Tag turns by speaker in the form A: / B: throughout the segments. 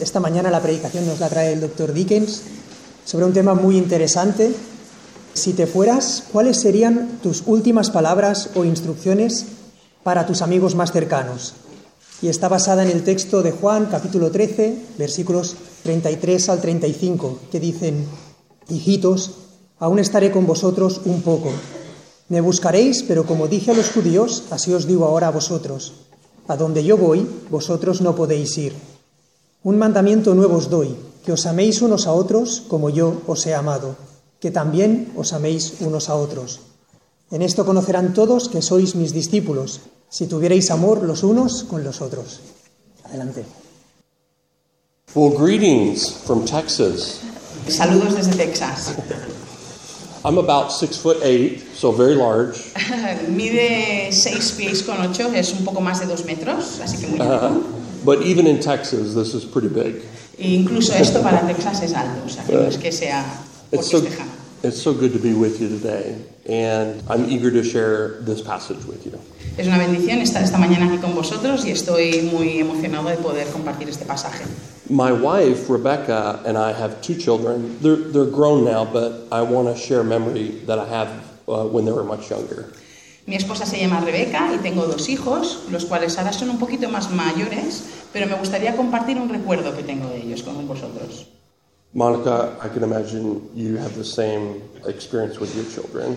A: Esta mañana la predicación nos la trae el doctor Dickens sobre un tema muy interesante. Si te fueras, ¿cuáles serían tus últimas palabras o instrucciones para tus amigos más cercanos? Y está basada en el texto de Juan, capítulo 13, versículos 33 al 35, que dicen, Hijitos, aún estaré con vosotros un poco. Me buscaréis, pero como dije a los judíos, así os digo ahora a vosotros. A donde yo voy, vosotros no podéis ir. Un mandamiento nuevo os doy, que os améis unos a otros como yo os he amado, que también os améis unos a otros. En esto conocerán todos que sois mis discípulos, si tuvierais amor los unos con los otros. Adelante.
B: Well, greetings from Texas.
C: Saludos desde Texas.
B: I'm about six foot eight, so very large.
C: Mide 6 pies con 8, es un poco más de 2 metros, así que muy alto.
B: But even in Texas, this is pretty big.
C: E incluso esto para Texas es alto, o sea que no es que sea
B: It's
C: porque
B: so,
C: es
B: it's so good to be with you today, and I'm eager to share this passage with you.
C: Es una bendición estar esta mañana aquí con vosotros y estoy muy emocionado de poder compartir este pasaje.
B: My wife, Rebecca, and I have two children. They're, they're grown now, but I want to share a memory that I had uh, when they were much younger.
C: Mi esposa se llama Rebeca y tengo dos hijos, los cuales ahora son un poquito más mayores, pero me gustaría compartir un recuerdo que tengo de ellos con vosotros.
B: Monica, I can imagine you have the same experience with your children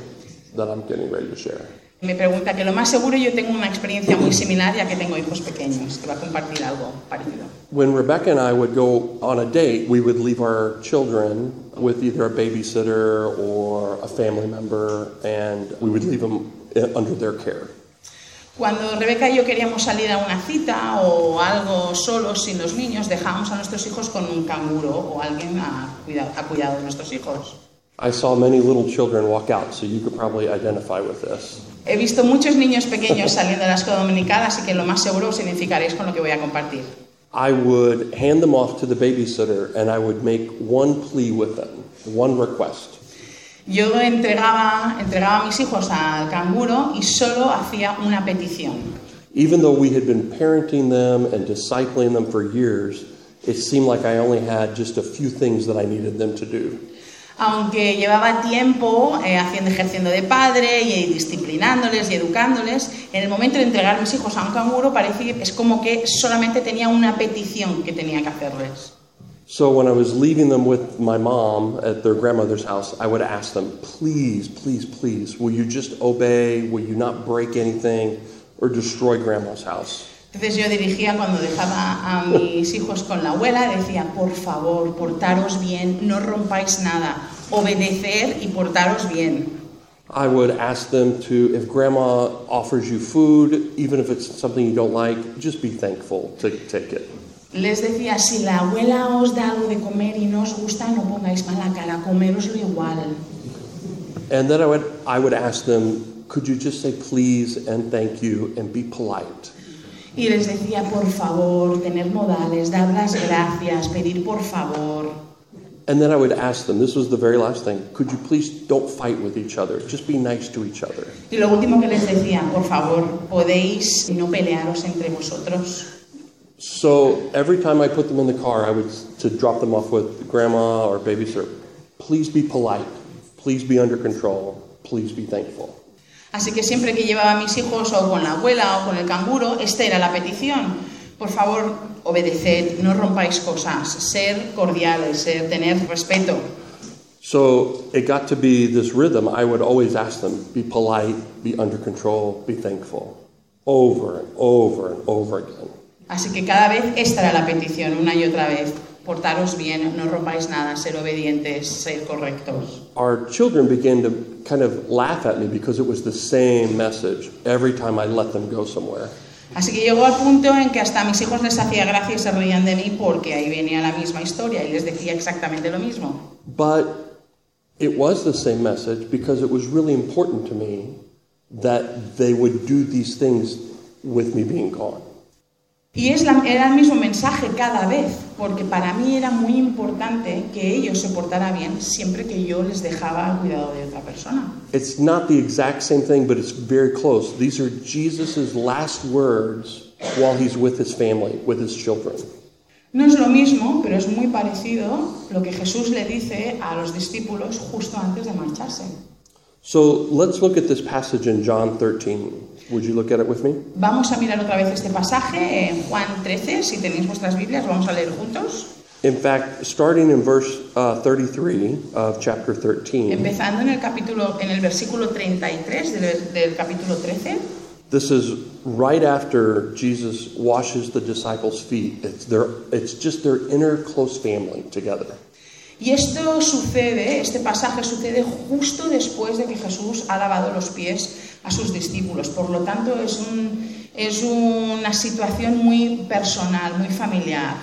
B: that I'm getting ready to share.
C: Me pregunta que lo más seguro yo tengo una experiencia muy similar ya que tengo hijos pequeños, que va a compartir algo parecido.
B: When Rebecca and I would go on a date, we would leave our children with either a babysitter or a family member, and we would leave them under their care.
C: Cuando Rebeca y yo queríamos salir a una cita o algo solos sin los niños, dejábamos a nuestros hijos con un canguro o alguien a cuidado, a cuidado de nuestros hijos.
B: I saw many little children walk out, so you could probably identify with this.
C: He visto muchos niños pequeños saliendo de la escuela dominical, así que lo más seguro os identificaréis con lo que voy a compartir.
B: I would hand them off to the babysitter, and I would make one plea with them, one request.
C: Yo entregaba, entregaba a mis hijos al canguro y solo hacía una petición.
B: Even though we had been parenting them and discipling them for years, it seemed like I only had just a few things that I needed them to do.
C: Aunque llevaba tiempo eh, haciendo ejerciendo de padre y disciplinándoles y educándoles, en el momento de entregar mis hijos a un canguro parece que es como que solamente tenía una petición que tenía que hacerles.
B: So when I was leaving them with my mom at their grandmother's house, I would ask them, please, please, please, will you just obey? Will you not break anything or destroy grandma's house?
C: Entonces yo dirigía cuando dejaba a mis hijos con la abuela, decía, por favor, portaros bien, no rompáis nada, obedecer y portaros bien.
B: I would ask them to, if grandma offers you food, even if it's something you don't like, just be thankful to take it.
C: Les decía, si la abuela os da algo de comer y no os gusta, no pongáis mala cara, comeroslo igual.
B: And then I would, I would ask them, could you just say please and thank you and be polite?
C: Y les decía, por favor, tener modales, dar las gracias, pedir por favor.
B: And then I would ask them, this was the very last thing, could you please don't fight with each other? Just be nice to each other.
C: Y lo último que les decía, por favor, podéis no pelearos entre vosotros.
B: So every time I put them in the car, I would to drop them off with grandma or babysitter. Please be polite. Please be under control. Please be thankful.
C: Así que siempre que llevaba a mis hijos o con la abuela o con el canguro, esta era la petición. Por favor, obedeced, no rompáis cosas, ser cordiales, ser, tener respeto.
B: So it got to be this rhythm. I would always ask them, be polite, be under control, be thankful. Over and over and over again.
C: Así que cada vez esta era la petición, una y otra vez. Portaros bien, no rompáis nada, ser obedientes, ser correctos.
B: Our children began to kind of laugh at me because it was the same message every time I let them go somewhere.
C: Así que llegó al punto en que hasta a mis hijos les hacía gracia y se reían de mí porque ahí venía la misma historia y les decía exactamente lo mismo.
B: But it was the same message because it was really important to me that they would do these things with me being gone.
C: Y es la- era el mismo mensaje cada vez, porque para mí era muy importante que ellos se portaran bien siempre que yo les dejaba al cuidado de otra persona.
B: It's not the exact same thing, but it's very close. These are Jesus' last words while he's with his family, with his children.
C: No es lo mismo, pero es muy parecido lo que Jesús le dice a los discípulos justo antes de marcharse.
B: So let's look at this passage in John 13. Would you look at it with me?
C: Vamos a mirar otra vez este pasaje en Juan 13, si tenéis vuestras Biblias, vamos a leer juntos.
B: In fact, starting in verse uh, 33 of chapter 13,
C: Empezando en el capítulo en el versículo 33 del, del capítulo 13.
B: this is right after Jesus washes the disciples' feet. It's, their, it's just their inner close family together.
C: Y esto sucede, este pasaje sucede justo después de que Jesús ha lavado los pies a sus discípulos. Por lo tanto, es, un- es una situación muy personal, muy familiar.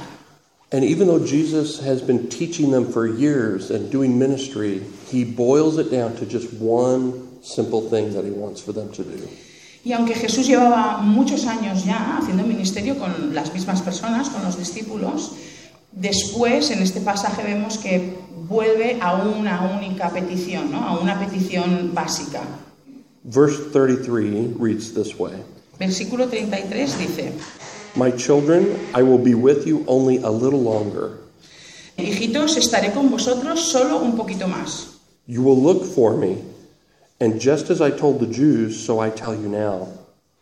B: And even though Jesus has been teaching them for years and doing ministry, he boils it down to just one simple thing that he wants for them to do.
C: Y aunque Jesús llevaba muchos años ya haciendo ministerio con las mismas personas, con los discípulos, después en este pasaje vemos que vuelve a una única petición, ¿no? a una petición básica.
B: Verse 33 reads this way
C: Versículo 33 dice,
B: My children, I will be with you only a little longer.
C: hijitos, estaré con vosotros solo un poquito más.
B: You will look for me, and just as I told the Jews, so I tell you now,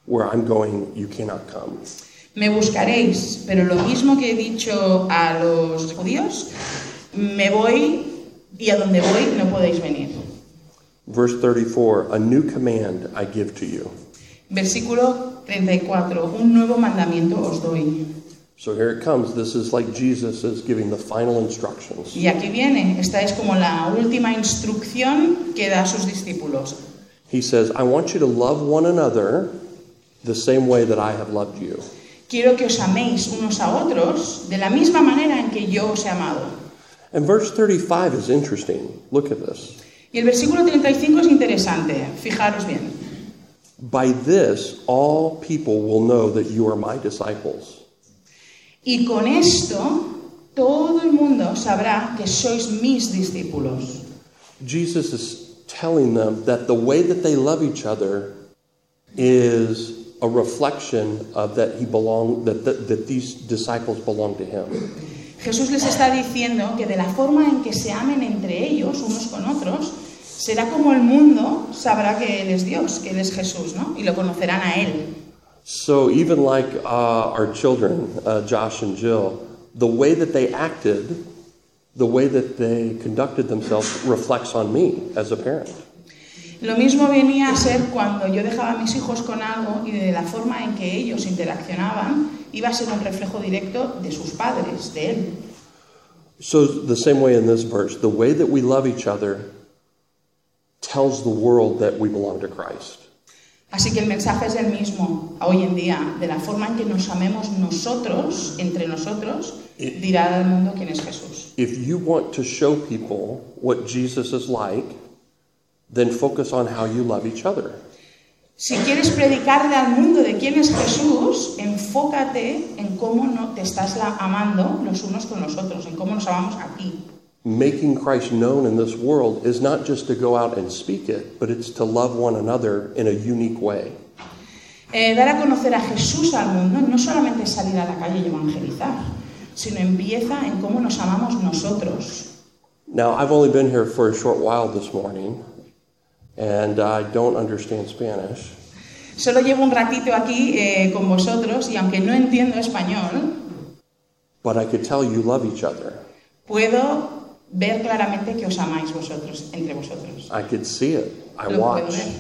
B: where I'm going, you cannot come.
C: Me buscaréis, pero lo mismo que he dicho a los judíos, me voy y a donde voy no podéis venir.
B: Verse 34 A new command I give to you.
C: Versículo 34. Un nuevo mandamiento os doy.
B: So here it comes. This is like Jesus is giving the final instructions.
C: Y aquí viene. Esta es como la última instrucción que da a sus discípulos.
B: He says, I want you to love one another the same way that I have loved you.
C: Quiero que os améis unos a otros de la misma manera en que yo os he amado.
B: And verse 35 is interesting. Look at this.
C: Y el versículo 35 es interesante. Fijaros bien.
B: By this, all people will know that you are my disciples.
C: Y con esto todo el mundo sabrá que sois mis discípulos.
B: Jesus is telling them that the way that they love each other is a reflection of that he belong that, that, that these disciples belong to him.
C: Jesús les está diciendo que de la forma en que se amen entre ellos, unos con otros, será como el mundo sabrá que Él es Dios, que Él es Jesús, ¿no? Y lo conocerán a Él.
B: So even like uh, our children, uh, Josh and Jill, the way that they acted, the way that they conducted themselves reflects on me as a parent.
C: Lo mismo venía a ser cuando yo dejaba a mis hijos con algo y de la forma en que ellos interaccionaban iba a ser un reflejo directo de sus padres, de Él.
B: So the same way in this verse, the way that we love each other tells the world that we belong to Christ.
C: Así que el mensaje es el mismo hoy en día, de la forma en que nos amemos nosotros, entre nosotros, dirá al mundo quién es Jesús.
B: If you want to show people what Jesus is like, then focus on how you love each other.
C: Si quieres predicarle al mundo de quién es Jesús, enfócate en cómo no te estás amando los unos con los otros, en cómo nos amamos a ti.
B: Making Christ known in this world is not just to go out and speak it, but it's to love one another in a unique way.
C: Eh, dar a conocer a Jesús al mundo no solamente es salir a la calle y evangelizar, sino empieza en cómo nos amamos nosotros.
B: Now, I've only been here for a short while this morning, and I don't understand Spanish.
C: Solo llevo un ratito aquí eh, con vosotros y aunque no entiendo español,
B: But I could tell you love each other.
C: puedo ver claramente que os amáis vosotros, entre vosotros.
B: I could see it. I
C: Lo puedo
B: watch.
C: ver.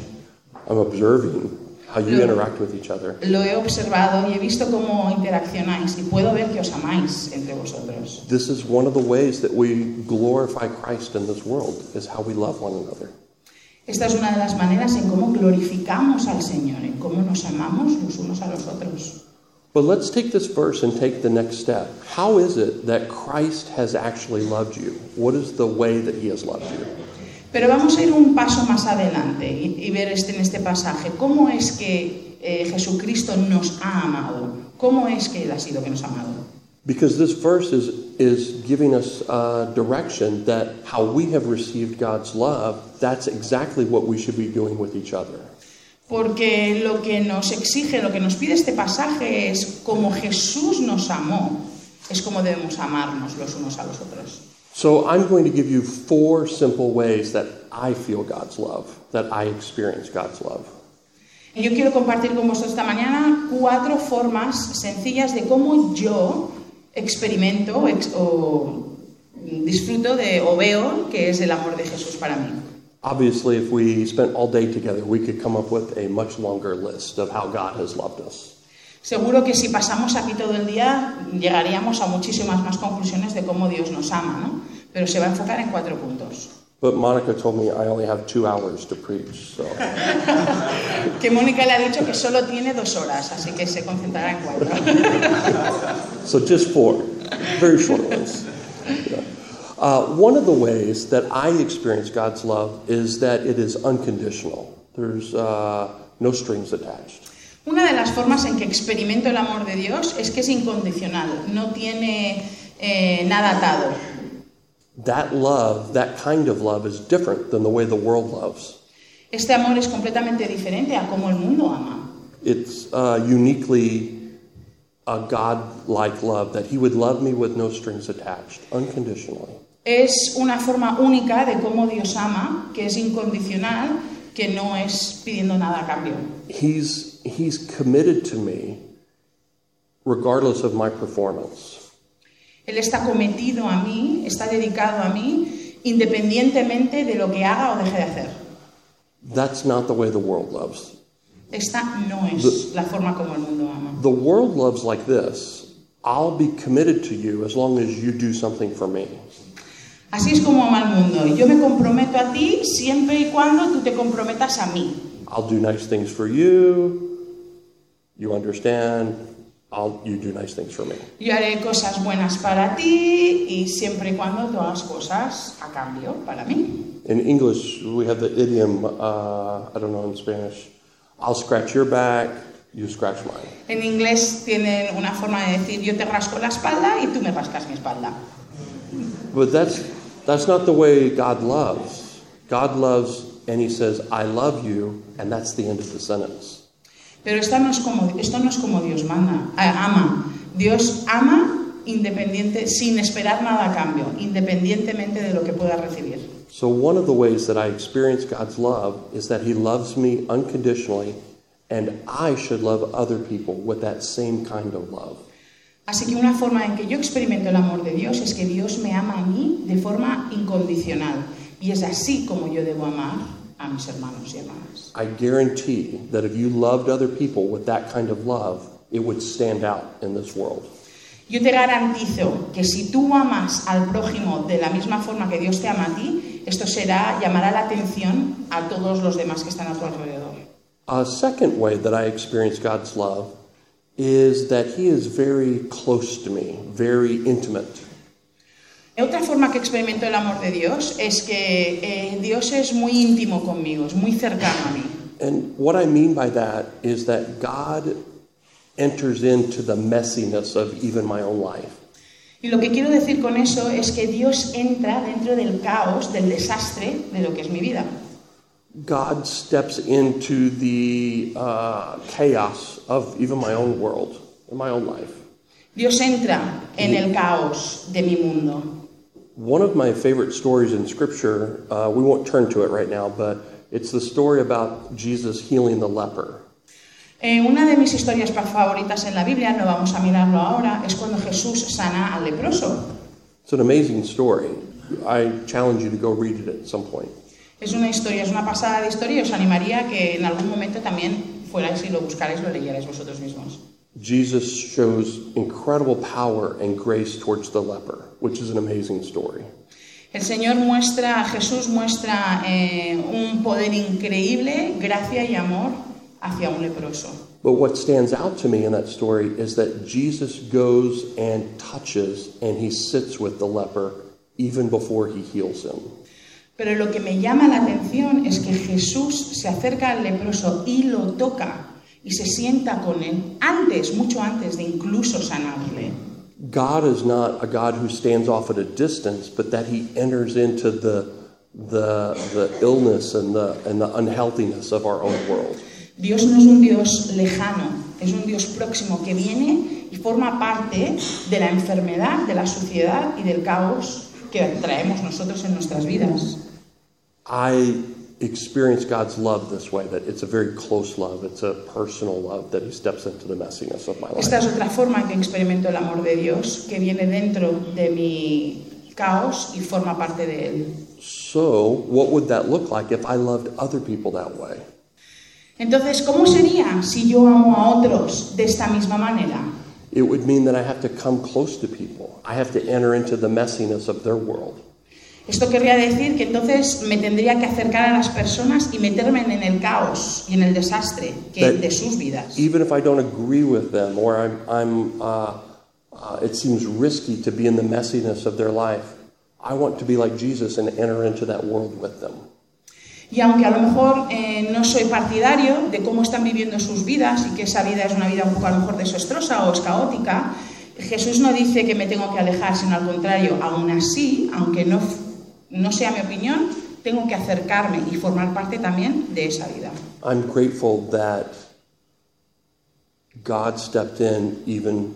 B: I'm observing how you
C: Lo-
B: interact with each other.
C: Lo he observado y he visto cómo interaccionáis y puedo ver que os amáis entre vosotros.
B: This is one of the ways that we glorify Christ in this world, is how we love one another.
C: Esta es una de las maneras en cómo glorificamos al Señor, en cómo nos amamos los unos a los otros.
B: But let's take this verse and take the next step. How is it that Christ has actually loved you? What is the way that he has loved you?
C: Pero vamos a ir un paso más adelante y, y ver este, en este pasaje cómo es que eh, Jesucristo nos ha amado. ¿Cómo es que Él ha sido que nos ha amado?
B: Because this verse is, is giving us uh, direction that how we have received God's love, that's exactly what we should be doing with each other.
C: Porque lo que nos exige, lo que nos pide este pasaje es como Jesús nos amó, es como debemos amarnos los unos a los otros.
B: So I'm going to give you four simple ways that I feel God's love, that I experience God's love.
C: Y yo quiero compartir con vosotros esta mañana cuatro formas sencillas de cómo yo experimento ex- o disfruto de o veo que es el amor de Jesús para mí.
B: Obviously, if we spent all day together, we could come up with a much longer list of how God has loved us.
C: Seguro que si pasamos aquí todo el día llegaríamos a muchísimas más conclusiones de cómo Dios nos ama, ¿no? Pero se va a enfocar en cuatro puntos.
B: But Monica told me I only have two hours to preach, so
C: Que Mónica le ha dicho que solo tiene dos horas, así que se concentrará en cuatro.
B: so just four, very short ones. Yeah. Uh, one of the ways that I experience God's love is that it is unconditional. There's uh, no strings attached.
C: Una de las formas en que experimento el amor de Dios es que es incondicional, no tiene eh, nada atado.
B: That love, that kind of love, is different than the way the world loves.
C: Este amor es completamente diferente a como el mundo ama.
B: It's uh, uniquely a God-like love that He would love me with no strings attached, unconditionally.
C: Es una forma única de cómo Dios ama, que es incondicional, que no es pidiendo nada a cambio.
B: He's He's committed to me, regardless of my performance.
C: Él está cometido a mí, está dedicado a mí, independientemente de lo que haga o deje de hacer.
B: That's not the way the world loves.
C: Esta no es la forma como el mundo ama.
B: The world loves like this. I'll be committed to you as long as you do something for me.
C: Así es como ama el mundo. Yo me comprometo a ti siempre y cuando tú te comprometas a mí.
B: I'll do nice things for you. You understand? I'll you do nice things for me.
C: Yo haré cosas buenas para ti y siempre y cuando tú hagas cosas a cambio para mí.
B: In English, we have the idiom, uh, I don't know in Spanish, I'll scratch your back, you scratch mine.
C: En inglés tienen una forma de decir yo te rasco la espalda y tú me rascas mi espalda.
B: But that's, that's not the way God loves. God loves, and He says, I love you, and that's the end of the sentence.
C: Pero esta no es como, esto no es como Dios manda, ah, ama. Dios ama independiente, sin esperar nada a cambio, independientemente de lo que pueda recibir.
B: So, one of the ways that I experience God's love is that He loves me unconditionally, and I should love other people with that same kind of love.
C: Así que una forma en que yo experimento el amor de Dios es que Dios me ama a mí de forma incondicional. Y es así como yo debo amar a mis hermanos y hermanas.
B: I guarantee that if you loved other people with that kind of love, it would stand out in this world.
C: Yo te garantizo que si tú amas al prójimo de la misma forma que Dios te ama a ti, esto será, llamará la atención a todos los demás que están a tu alrededor.
B: A second way that I experience God's love is that He is very close to me, very intimate.
C: Otra forma que experimento el amor de Dios es que eh, Dios es muy íntimo conmigo, es muy cercano a mí.
B: And what I mean by that is that God enters into the messiness of even my own life.
C: Y lo que quiero decir con eso es que Dios entra dentro del caos, del desastre de lo que es mi vida.
B: God steps into the uh, chaos of even my own world, in my own life.
C: Dios entra en el caos de mi mundo.
B: One of my favorite stories in Scripture, uh, we won't turn to it right now, but it's the story about Jesus healing the leper.
C: Eh, una de mis historias favoritas en la Biblia, no vamos a mirarlo ahora, es cuando Jesús sana al leproso.
B: It's an amazing story. I challenge you to go read it at some point.
C: Es una historia, es una pasada de historia os animaría que en algún momento también fuerais y lo buscarais, lo leyerais vosotros mismos.
B: Jesus shows incredible power and grace towards the leper, which is an amazing story.
C: El Señor muestra, Jesús muestra eh, un poder increíble, gracia y amor hacia un leproso.
B: But what stands out to me in that story is that Jesus goes and touches and he sits with the leper even before he heals him.
C: Pero lo que me llama la atención es que Jesús se acerca al leproso y lo toca y se sienta con él antes, mucho antes de incluso sanarle.
B: God is not a God who stands off at a distance, but that he enters into the, the, the illness and the, and the unhealthiness of our own world.
C: Dios no es un Dios lejano, es un Dios próximo que viene y forma parte de la enfermedad, de la suciedad y del caos que traemos nosotros en nuestras vidas.
B: I experience God's love this way that it's a very close love, it's a personal love that He steps into the messiness of my life.
C: Esta es otra forma en que experimento el amor de Dios, que viene dentro de mi caos y forma parte de él.
B: So, what would that look like if I loved other people that way?
C: Entonces, ¿cómo sería si yo amo a otros de esta misma manera?
B: It would mean that I have to come close to people. I have to enter into the messiness of their world.
C: Esto querría decir que entonces me tendría que acercar a las personas y meterme en el caos y en el desastre que de sus vidas.
B: Even if I don't agree with them or I'm, I'm uh, uh, it seems risky to be in the messiness of their life, I want to be like Jesus and enter into that world with them.
C: Y aunque a lo mejor eh, no soy partidario de cómo están viviendo sus vidas y que esa vida es una vida un poco a lo mejor desastrosa o es caótica, Jesús no dice que me tengo que alejar, sino al contrario, aún así, aunque no, no sea mi opinión, tengo que acercarme y formar parte también de esa vida.
B: I'm grateful that God stepped in even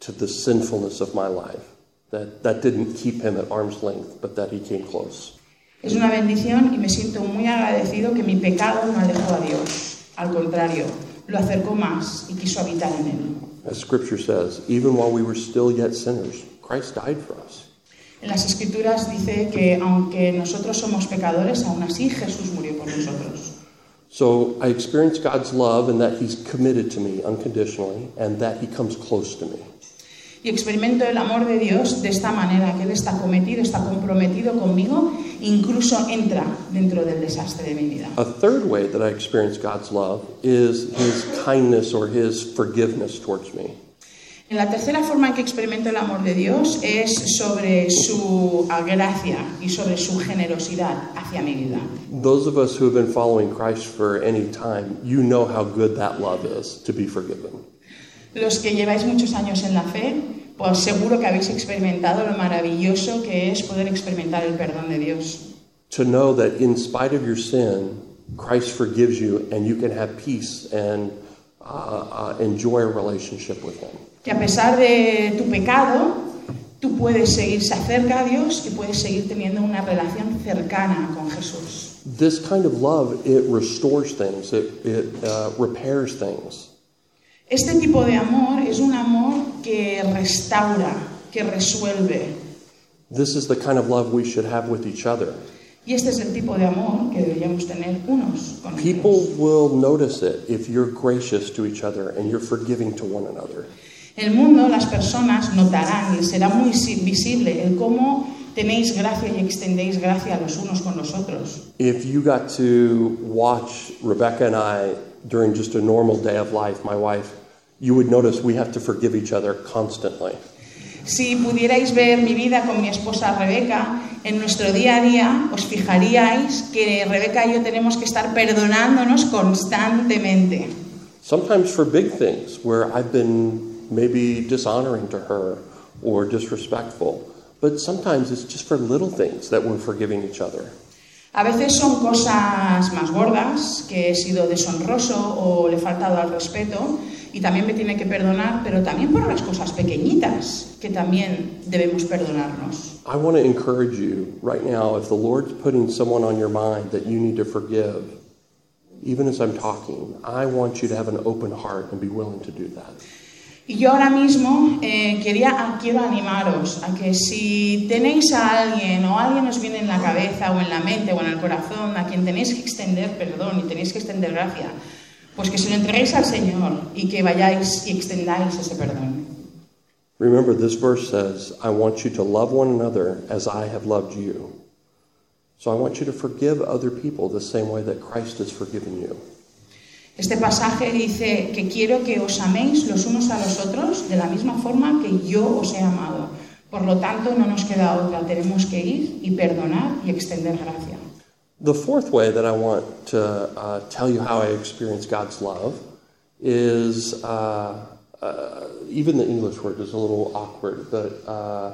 B: to the sinfulness of my life. That that didn't keep him at arm's length, but that he came close.
C: Es una bendición y me siento muy agradecido que mi pecado no alejó a Dios. Al contrario, lo acercó más y quiso habitar en él.
B: As scripture says, even while we were still yet sinners, Christ died for us.
C: En las escrituras dice que aunque nosotros somos pecadores, aún así Jesús murió por nosotros.
B: So I experience God's love and that he's committed to me unconditionally and that he comes close to me.
C: Y experimento el amor de Dios de esta manera, que Él está cometido, está comprometido conmigo, incluso entra dentro del desastre de mi vida.
B: A third way that I experience God's love is his kindness or his forgiveness towards me.
C: En la tercera forma en que experimento el amor de Dios es sobre su gracia y sobre su generosidad hacia mi vida.
B: Those of us who have been following Christ for any time, you know how good that love is to be forgiven.
C: Los que lleváis muchos años en la fe, pues seguro que habéis experimentado lo maravilloso que es poder experimentar el perdón de Dios.
B: To know that in spite of your sin, Christ forgives you and you can have peace and uh, uh, enjoy a relationship with Him.
C: Que a pesar de tu pecado, tú puedes seguir cerca a Dios y puedes seguir teniendo una relación cercana con Jesús.
B: This kind of love, it restores things, it, it uh, repairs things.
C: Este tipo de amor es un amor que restaura, que resuelve.
B: This is the kind of love we should have with each other.
C: Y este es el tipo de amor que deberíamos tener unos con
B: People
C: otros.
B: will notice it if you're gracious to each other and you're forgiving to one another.
C: El mundo, las personas notarán y será muy si- visible el cómo tenéis gracia y extendéis gracia los unos con los otros.
B: If you got to watch Rebecca and I during just a normal day of life, my wife, you would notice we have to forgive each other constantly.
C: Si pudierais ver mi vida con mi esposa Rebeca, en nuestro día a día os fijaríais que Rebeca y yo tenemos que estar perdonándonos constantemente.
B: Sometimes for big things where I've been maybe dishonoring to her or disrespectful, but sometimes it's just for little things that we're forgiving each other.
C: A veces son cosas más gordas, que he sido deshonroso o le he faltado al respeto y también me tiene que perdonar, pero también por las cosas pequeñitas que también debemos perdonarnos.
B: I want to encourage you right now if the Lord's putting someone on your mind that you need to forgive, even as I'm talking, I want you to have an open heart and be willing to do that.
C: Y yo ahora mismo eh, quería, quiero animaros a que si tenéis a alguien o alguien os viene en la cabeza o en la mente o en el corazón a quien tenéis que extender perdón y tenéis que extender gracia, pues que se lo entreguéis al Señor y que vayáis y extendáis ese perdón.
B: Remember, this verse says, I want you to love one another as I have loved you. So I want you to forgive other people the same way that Christ has forgiven you.
C: Este pasaje dice que quiero que os améis los unos a los otros de la misma forma que yo os he amado. Por lo tanto, no nos queda otra, tenemos que ir y perdonar y extender gracia.
B: The fourth way that I want to uh, tell you how I experience God's love is uh, uh, even the English word is a little awkward, but uh,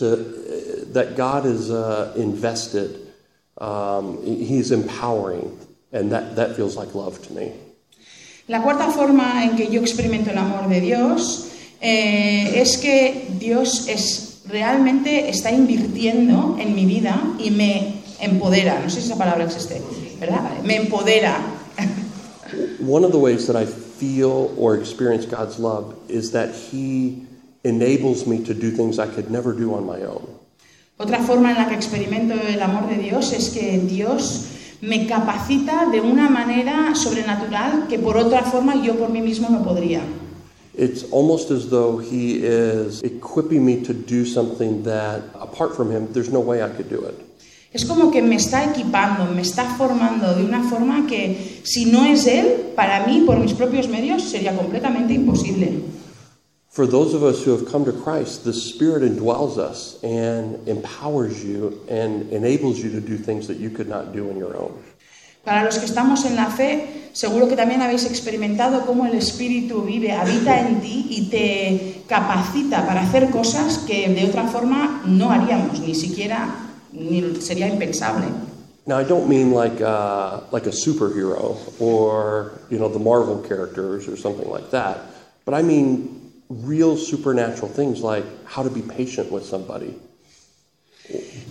B: to that God is uh, invested, um, He's empowering, and that, that feels like love to me.
C: La cuarta forma en que yo experimento el amor de Dios eh, es que Dios es, realmente está invirtiendo en mi vida y me empodera. No sé si esa palabra existe, ¿verdad? Vale, Me empodera.
B: One of the ways that I feel or experience God's love is that He enables me to do things I could never do on my own.
C: Otra forma en la que experimento el amor de Dios es que Dios me capacita de una manera sobrenatural que por otra forma yo por mí mismo no podría.
B: It's almost as though He is equipping me to do something that, apart from Him, there's no way I could do it.
C: Es como que me está equipando, me está formando de una forma que si no es Él, para mí, por mis propios medios, sería completamente imposible.
B: For those of us who have come to Christ, the Spirit indwells us and empowers you and enables you to do things that you could not do on your own.
C: Para los que estamos en la fe, seguro que también habéis experimentado cómo el Espíritu vive, habita en ti y te capacita para hacer cosas que de otra forma no haríamos, ni siquiera ni sería impensable.
B: Now, I don't mean like uh, like a superhero or you know the Marvel characters or something like that, but I mean real supernatural things like how to be patient with somebody,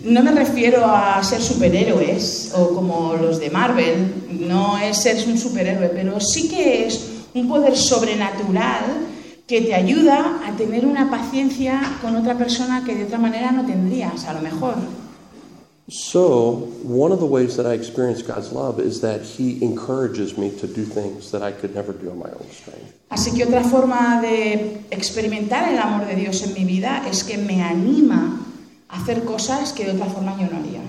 C: No me refiero a ser superhéroes o como los de Marvel, no es ser un superhéroe, pero sí que es un poder sobrenatural que te ayuda a tener una paciencia con otra persona que de otra manera no tendrías, a lo mejor.
B: So, one of the ways that I experience God's love is that He encourages me to do things that I could never do on my own strength.
C: Así que otra forma de experimentar el amor de Dios en mi vida es que me anima a hacer cosas que de otra forma yo no haría.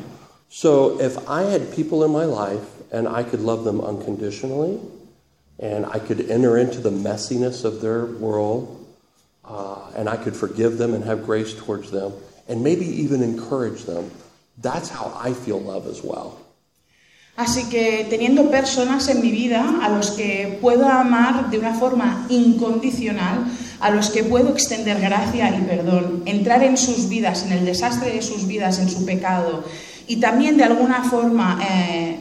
B: So, if I had people in my life and I could love them unconditionally, and I could enter into the messiness of their world, uh, and I could forgive them and have grace towards them, and maybe even encourage them, that's how I feel love as well.
C: Así que teniendo personas en mi vida a los que puedo amar de una forma incondicional, a los que puedo extender gracia y perdón, entrar en sus vidas, en el desastre de sus vidas, en su pecado, y también de alguna forma eh,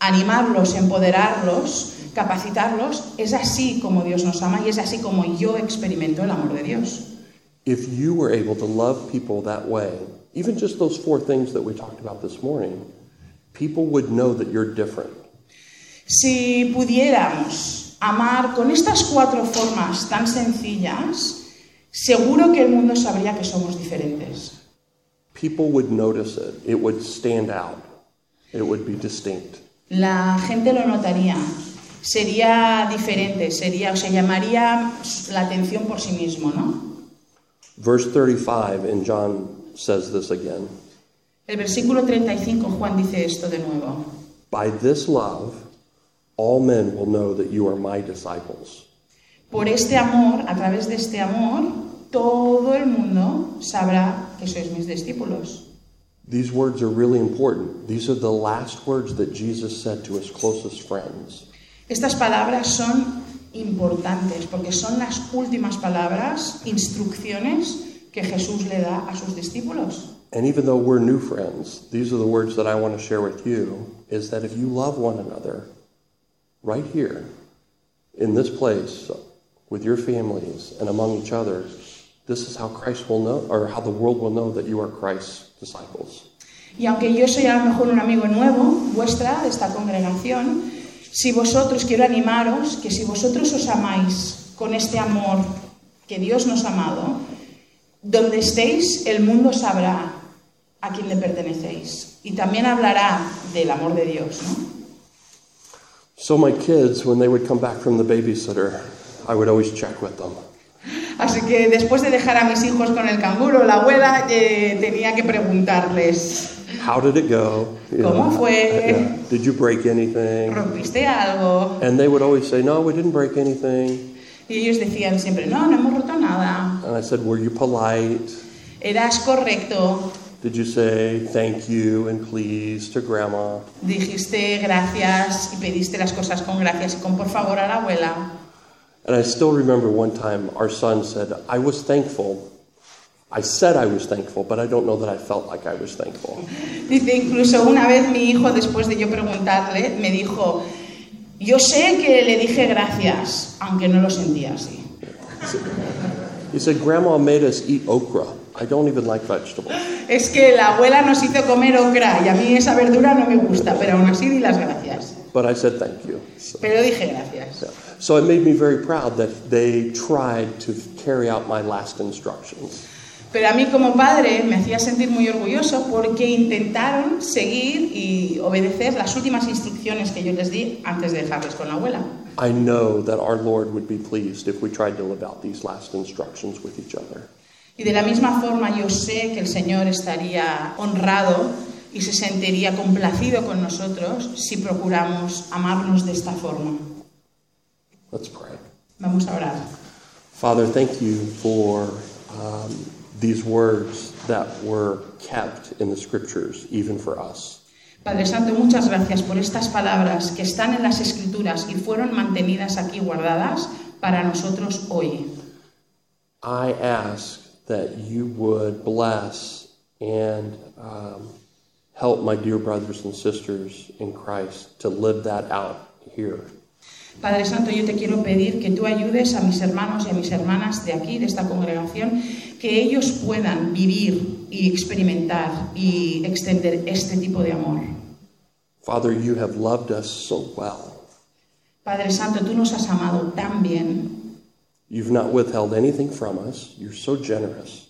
C: animarlos, empoderarlos, capacitarlos, es así como Dios nos ama y es así como yo experimento el amor de Dios.
B: If you were able to love people that way, even just those four things that we talked about this morning, people would know that you're different.
C: Si pudiéramos amar con estas cuatro formas tan sencillas, seguro que el mundo sabría que somos diferentes.
B: People would notice it, it would stand out, it would be distinct.
C: La gente lo notaría, sería diferente, sería, o se llamaría la atención por sí mismo, ¿no?
B: Verse 35 in John says this again
C: El versículo 35, Juan dice esto de nuevo.
B: By this love, all men will know that you are my disciples.
C: Por este amor, a través de este amor, todo el mundo sabrá que sois mis discípulos.
B: These words are really important. These are the last words that Jesus said to his closest friends.
C: Estas palabras son importantes porque son las últimas palabras, instrucciones que Jesús le da a sus discípulos.
B: And even though we're new friends, these are the words that I want to share with you is that if you love one another right here in this place with your families and among each other, this is how Christ will know or how the world will know that you are Christ's disciples.
C: Y aunque yo soy a lo mejor un amigo nuevo vuestra de esta congregación, si vosotros quiero animaros que si vosotros os amáis con este amor que Dios nos ha amado, donde estéis el mundo sabrá a quién le pertenecéis y también hablará del amor de Dios, ¿no?
B: So my kids, when they would come back from the babysitter, I would always check with them.
C: Así que después de dejar a mis hijos con el canguro, la abuela eh, tenía que preguntarles,
B: How did it go? You
C: ¿Cómo fue?
B: yeah. Did you break anything?
C: ¿rompiste algo?
B: And they would always say, No, we didn't break anything.
C: Y ellos decían siempre, no, no hemos roto nada.
B: And I said, Were you polite?
C: Eras correcto,
B: Did you say thank you and please to grandma?
C: dijiste gracias y pediste las cosas con gracias y con por favor a la abuela.
B: And I still remember one time our son said, I was thankful. I said I was thankful, but I don't know that I felt like I was thankful.
C: Dice, incluso una vez mi hijo, después de yo preguntarle, me dijo, yo sé que le dije gracias, aunque no lo sentía así.
B: He said, Grandma made us eat okra. I don't even like vegetables.
C: Es que la abuela nos hizo comer okra y a mí esa verdura no me gusta, pero aún así di las gracias.
B: But I said, Thank you. So,
C: Pero dije gracias.
B: yeah. So it made me very proud that they tried to carry out my last instructions.
C: Pero a mí como padre me hacía sentir muy orgulloso porque intentaron seguir y obedecer las últimas instrucciones que yo les di antes de dejarles con la abuela.
B: I know that our Lord would be pleased if we tried to live out these last instructions with each other.
C: Y de la misma forma yo sé que el Señor estaría honrado y se sentiría complacido con nosotros si procuramos amarnos de esta forma.
B: Let's pray.
C: Vamos a orar.
B: Father, thank you for um, these words that were kept in the scriptures, even for us.
C: Padre Santo, muchas gracias por estas palabras que están en las Escrituras y fueron mantenidas aquí guardadas para nosotros hoy.
B: I ask that you would bless and um, help my dear brothers and sisters in Christ to live that out here.
C: Padre Santo, yo te quiero pedir que tú ayudes a mis hermanos y a mis hermanas de aquí, de esta congregación, que ellos puedan vivir y experimentar y extender este tipo de amor.
B: Father, you have loved us so well.
C: Padre Santo, tú nos has amado tan bien.
B: You've not withheld anything from us. You're so generous.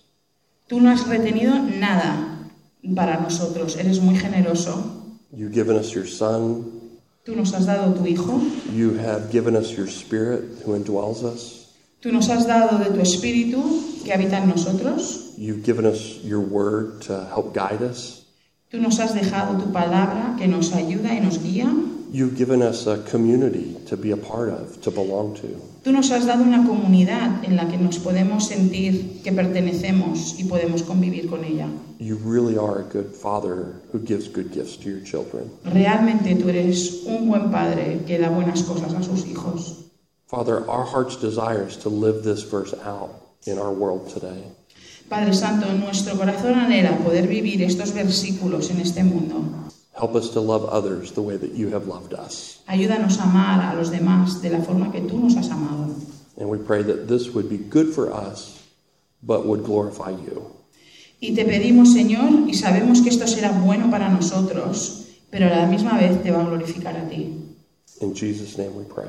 C: Tú no has retenido nada para nosotros. Eres muy generoso.
B: You've given us your Son.
C: Tú nos has dado tu Hijo.
B: You have given us your Spirit who indwells us.
C: Tú nos has dado de tu Espíritu que habita en nosotros.
B: You've given us your Word to help guide us.
C: Tú nos has dejado tu palabra que nos ayuda y nos guía.
B: You've given us a community to be a part of, to belong to.
C: Tú nos has dado una comunidad en la que nos podemos sentir que pertenecemos y podemos convivir con ella.
B: You really are a good Father who gives good gifts to your children.
C: Realmente tú eres un buen padre que da buenas cosas a sus hijos.
B: Father, our heart's desire is to live this verse out in our world today.
C: Padre Santo, nuestro corazón anhela poder vivir estos versículos en este mundo.
B: Help us to love others the way that you have loved us.
C: Ayúdanos a amar a los demás de la forma que tú nos has amado.
B: And we pray that this would be good for us, but would glorify you.
C: Y te pedimos, Señor, y sabemos que esto será bueno para nosotros, pero a la misma vez te va a glorificar a ti.
B: In Jesus' name we pray.